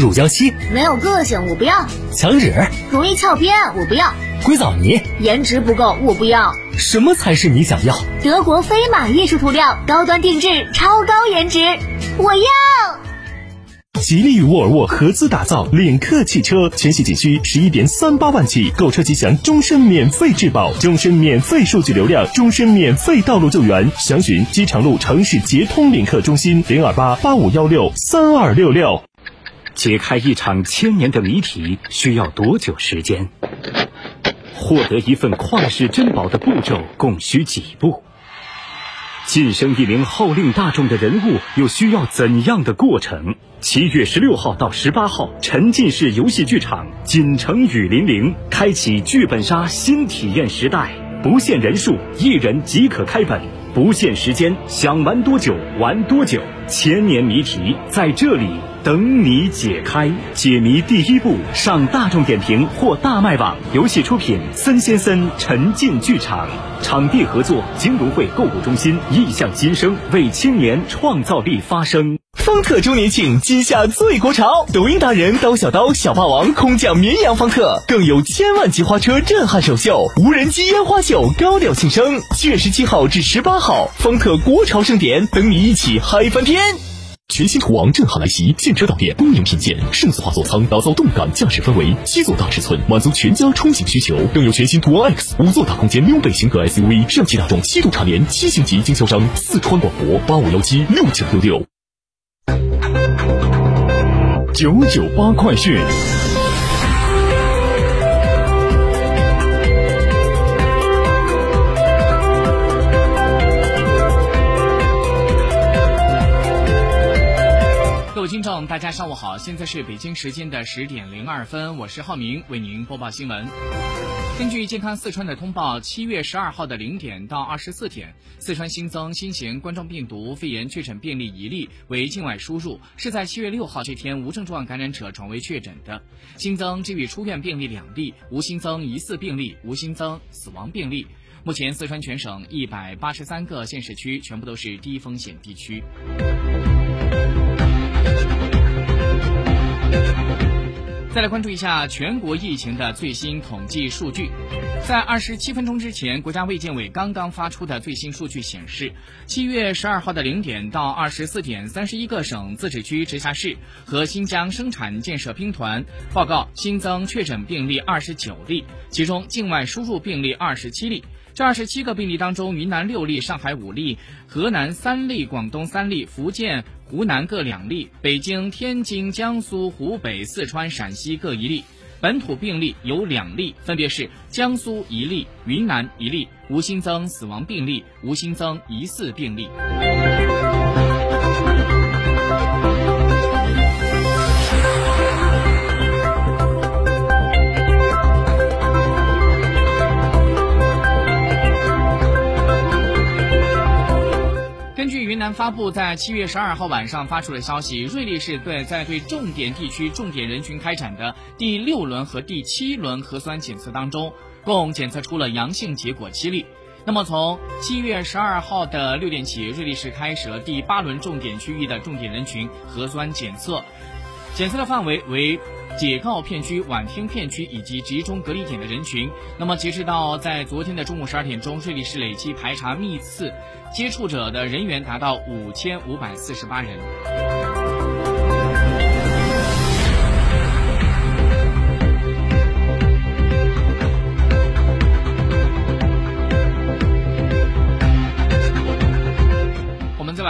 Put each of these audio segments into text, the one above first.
乳胶漆没有个性，我不要；墙纸容易翘边，我不要；硅藻泥颜值不够，我不要。什么才是你想要？德国飞马艺术涂料，高端定制，超高颜值，我要。吉利与沃尔沃合资打造领克汽车，全系仅需十一点三八万起，购车即享终身免费质保、终身免费数据流量、终身免费道路救援。详询机场路城市捷通领克中心零二八八五幺六三二六六。解开一场千年的谜题需要多久时间？获得一份旷世珍宝的步骤共需几步？晋升一名号令大众的人物又需要怎样的过程？七月十六号到十八号，沉浸式游戏剧场锦城雨霖铃开启剧本杀新体验时代，不限人数，一人即可开本，不限时间，想玩多久玩多久，千年谜题在这里等你解开。解谜第一步，上大众点评或大麦网。游戏出品：森先森沉浸剧场，场地合作：金融汇购物中心。意向新生，为青年创造力发声。方特周年庆，今夏最国潮！抖音达人刀小刀、小霸王空降绵阳方特，更有千万级花车震撼首秀，无人机烟花秀高调庆生。七月十七号至十八号，方特国潮盛典，等你一起嗨翻天！全新途昂震撼来袭，现车到店，恭迎品鉴，数字化座舱打造动感驾驶氛围，七座大尺寸满足全家出行需求，更有全新途昂 X 五座大空间溜背型格 SUV，上汽大众七度蝉联七星级经销商，四川广博八五幺七六九六六。九九八快讯。上午好，现在是北京时间的十点零二分，我是浩明，为您播报新闻。根据健康四川的通报，七月十二号的零点到二十四点，四川新增新型冠状病毒肺炎确诊病例一例，为境外输入，是在七月六号这天无症状感染者转为确诊的。新增治愈出院病例两例，无新增疑似病例，无新增死亡病例。目前，四川全省一百八十三个县市区全部都是低风险地区。再来关注一下全国疫情的最新统计数据，在二十七分钟之前，国家卫健委刚刚发出的最新数据显示，七月十二号的零点到二十四点，三十一个省、自治区、直辖市和新疆生产建设兵团报告新增确诊病例二十九例，其中境外输入病例二十七例。这二十七个病例当中，云南六例，上海五例，河南三例，广东三例，福建、湖南各两例，北京、天津、江苏、湖北、四川、陕西各一例。本土病例有两例，分别是江苏一例，云南一例，无新增死亡病例，无新增疑似病例。发布在七月十二号晚上发出的消息，瑞丽市对在对重点地区、重点人群开展的第六轮和第七轮核酸检测当中，共检测出了阳性结果七例。那么从七月十二号的六点起，瑞丽市开始了第八轮重点区域的重点人群核酸检测，检测的范围为解告片区、晚听片区以及集中隔离点的人群。那么截止到在昨天的中午十二点钟，瑞丽市累计排查密次。接触者的人员达到五千五百四十八人。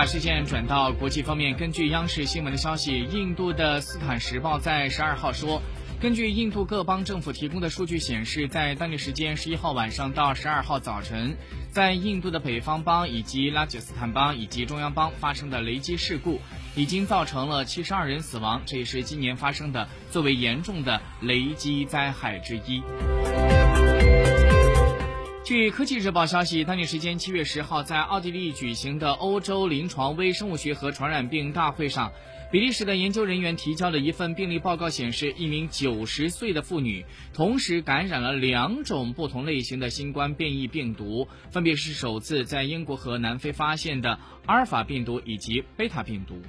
把视线转到国际方面，根据央视新闻的消息，印度的《斯坦时报》在十二号说。根据印度各邦政府提供的数据显示，在当地时间十一号晚上到十二号早晨，在印度的北方邦以及拉吉斯坦邦以及中央邦发生的雷击事故，已经造成了七十二人死亡，这也是今年发生的最为严重的雷击灾害之一。据科技日报消息，当地时间七月十号，在奥地利举行的欧洲临床微生物学和传染病大会上，比利时的研究人员提交了一份病例报告，显示一名九十岁的妇女同时感染了两种不同类型的新冠变异病毒，分别是首次在英国和南非发现的阿尔法病毒以及贝塔病毒。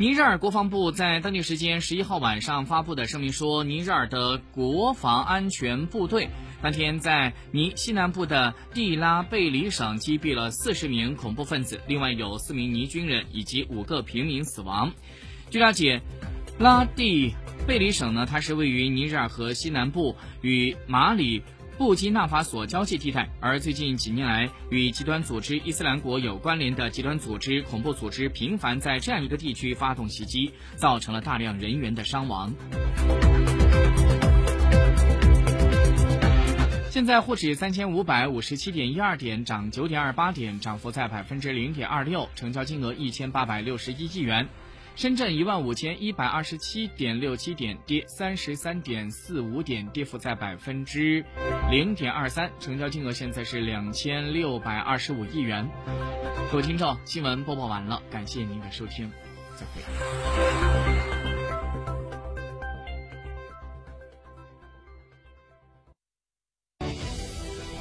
尼日尔国防部在当地时间十一号晚上发布的声明说，尼日尔的国防安全部队当天在尼西南部的蒂拉贝里省击毙了四十名恐怖分子，另外有四名尼军人以及五个平民死亡。据了解，拉蒂贝里省呢，它是位于尼日尔河西南部，与马里。布基纳法索交界地带，而最近几年来，与极端组织伊斯兰国有关联的极端组织、恐怖组织频繁在这样一个地区发动袭击，造成了大量人员的伤亡。现在沪指三千五百五十七点一二点，涨九点二八点，涨幅在百分之零点二六，成交金额一千八百六十一亿元。深圳一万五千一百二十七点六七点，跌三十三点四五点，跌幅在百分之零点二三，成交金额现在是两千六百二十五亿元。各位听众，新闻播报完了，感谢您的收听，再会。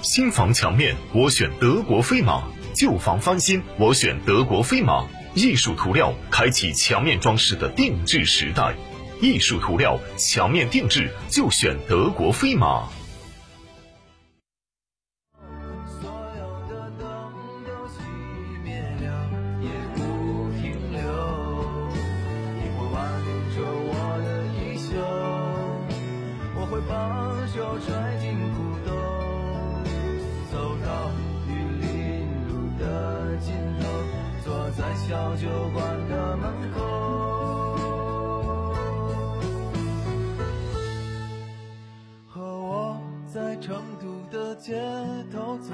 新房墙面，我选德国飞马；旧房翻新，我选德国飞马。艺术涂料开启墙面装饰的定制时代，艺术涂料墙面定制就选德国飞马。门口，和我在成都的街头走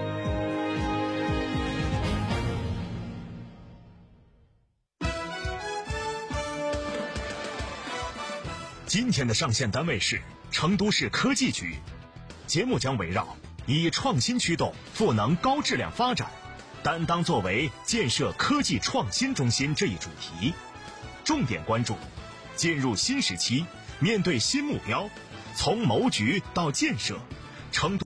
今天的上线单位是成都市科技局，节目将围绕以创新驱动赋能高质量发展，担当作为建设科技创新中心这一主题，重点关注进入新时期，面对新目标，从谋局到建设，成都。